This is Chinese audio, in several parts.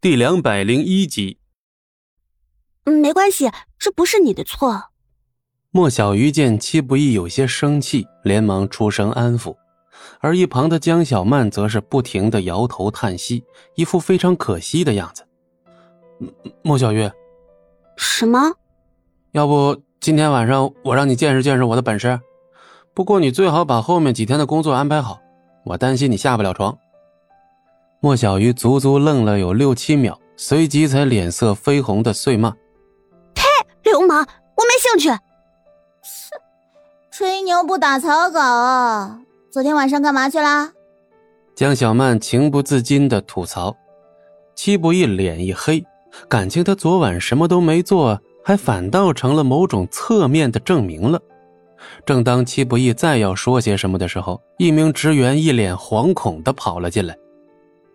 第两百零一集。没关系，这不是你的错。莫小鱼见戚不义有些生气，连忙出声安抚，而一旁的江小曼则是不停的摇头叹息，一副非常可惜的样子。莫小鱼，什么？要不今天晚上我让你见识见识我的本事？不过你最好把后面几天的工作安排好，我担心你下不了床。莫小鱼足足愣了有六七秒，随即才脸色绯红的碎骂：“呸！流氓！我没兴趣。”切，吹牛不打草稿。昨天晚上干嘛去了？江小曼情不自禁的吐槽。戚不义脸一黑，感情他昨晚什么都没做，还反倒成了某种侧面的证明了。正当戚不义再要说些什么的时候，一名职员一脸惶恐的跑了进来：“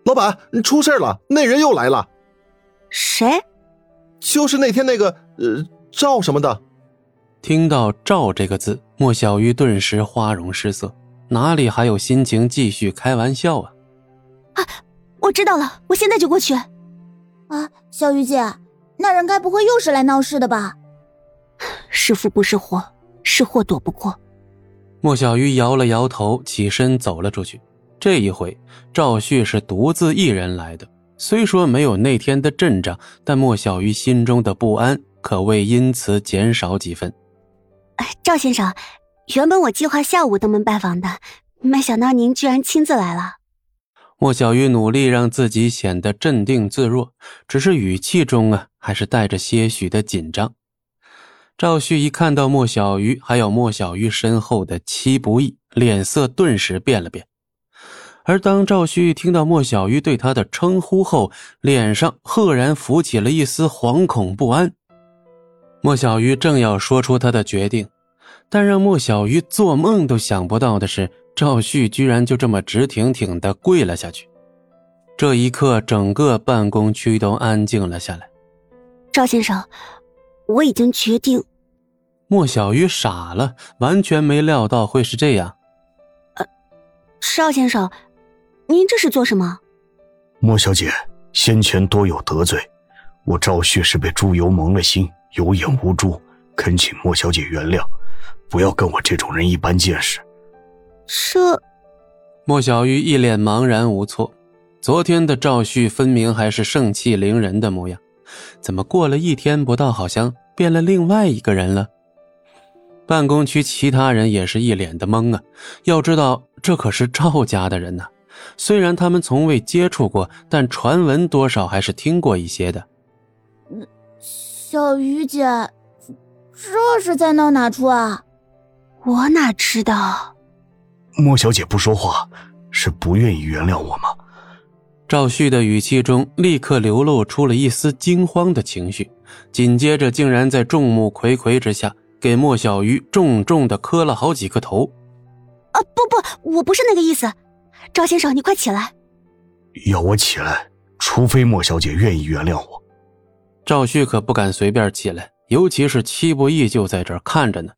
老板，出事了！那人又来了。”“谁？”“就是那天那个……呃，赵什么的。”听到“赵”这个字，莫小鱼顿时花容失色，哪里还有心情继续开玩笑啊？啊，我知道了，我现在就过去。啊，小鱼姐，那人该不会又是来闹事的吧？是福不是祸。是祸躲不过。莫小鱼摇了摇头，起身走了出去。这一回，赵旭是独自一人来的。虽说没有那天的阵仗，但莫小鱼心中的不安可谓因此减少几分。赵先生，原本我计划下午登门拜访的，没想到您居然亲自来了。莫小鱼努力让自己显得镇定自若，只是语气中啊，还是带着些许的紧张。赵旭一看到莫小鱼，还有莫小鱼身后的戚不义，脸色顿时变了变。而当赵旭听到莫小鱼对他的称呼后，脸上赫然浮起了一丝惶恐不安。莫小鱼正要说出他的决定，但让莫小鱼做梦都想不到的是，赵旭居然就这么直挺挺的跪了下去。这一刻，整个办公区都安静了下来。赵先生。我已经决定。莫小鱼傻了，完全没料到会是这样。呃，邵先生，您这是做什么？莫小姐先前多有得罪，我赵旭是被猪油蒙了心，有眼无珠，恳请莫小姐原谅，不要跟我这种人一般见识。这，莫小鱼一脸茫然无措。昨天的赵旭分明还是盛气凌人的模样。怎么过了一天不到，好像变了另外一个人了？办公区其他人也是一脸的懵啊！要知道，这可是赵家的人呐。虽然他们从未接触过，但传闻多少还是听过一些的。小鱼姐，这是在闹哪出啊？我哪知道？莫小姐不说话，是不愿意原谅我吗？赵旭的语气中立刻流露出了一丝惊慌的情绪，紧接着竟然在众目睽睽之下给莫小鱼重重的磕了好几个头。啊，不不，我不是那个意思，赵先生，你快起来！要我起来，除非莫小姐愿意原谅我。赵旭可不敢随便起来，尤其是戚不义就在这儿看着呢。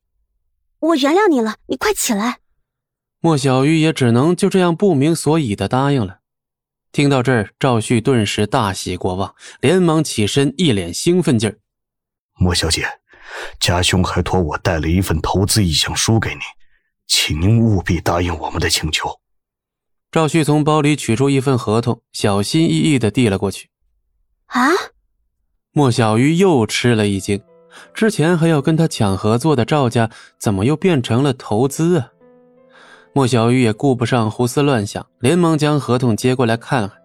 我原谅你了，你快起来。莫小鱼也只能就这样不明所以的答应了。听到这儿，赵旭顿时大喜过望，连忙起身，一脸兴奋劲儿。莫小姐，家兄还托我带了一份投资意向书给您，请您务必答应我们的请求。赵旭从包里取出一份合同，小心翼翼地递了过去。啊！莫小鱼又吃了一惊，之前还要跟他抢合作的赵家，怎么又变成了投资啊？莫小鱼也顾不上胡思乱想，连忙将合同接过来看看。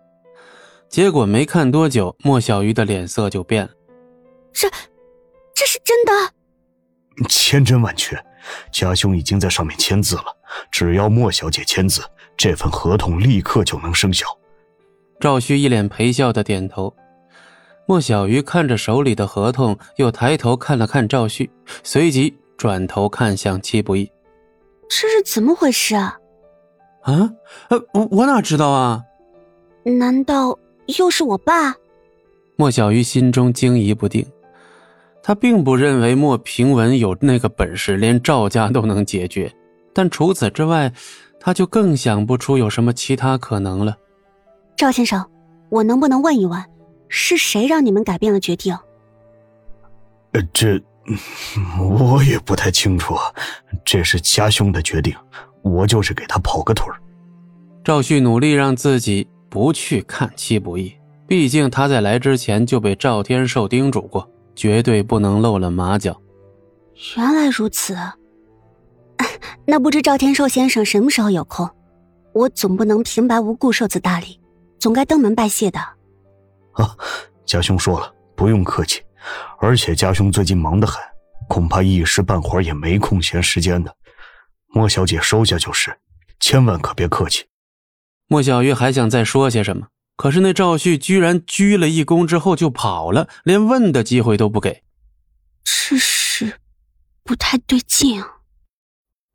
结果没看多久，莫小鱼的脸色就变了。这，这是真的？千真万确，家兄已经在上面签字了。只要莫小姐签字，这份合同立刻就能生效。赵旭一脸陪笑的点头。莫小鱼看着手里的合同，又抬头看了看赵旭，随即转头看向戚不义。这是怎么回事啊？啊，呃，我我哪知道啊？难道又是我爸？莫小鱼心中惊疑不定。他并不认为莫平文有那个本事，连赵家都能解决。但除此之外，他就更想不出有什么其他可能了。赵先生，我能不能问一问，是谁让你们改变了决定？呃，这我也不太清楚，这是家兄的决定，我就是给他跑个腿儿。赵旭努力让自己不去看戚不义，毕竟他在来之前就被赵天寿叮嘱过，绝对不能露了马脚。原来如此，那不知赵天寿先生什么时候有空？我总不能平白无故受此大礼，总该登门拜谢的。啊，家兄说了，不用客气。而且家兄最近忙得很，恐怕一时半会儿也没空闲时间的。莫小姐收下就是，千万可别客气。莫小鱼还想再说些什么，可是那赵旭居然鞠了一躬之后就跑了，连问的机会都不给。这是。不太对劲。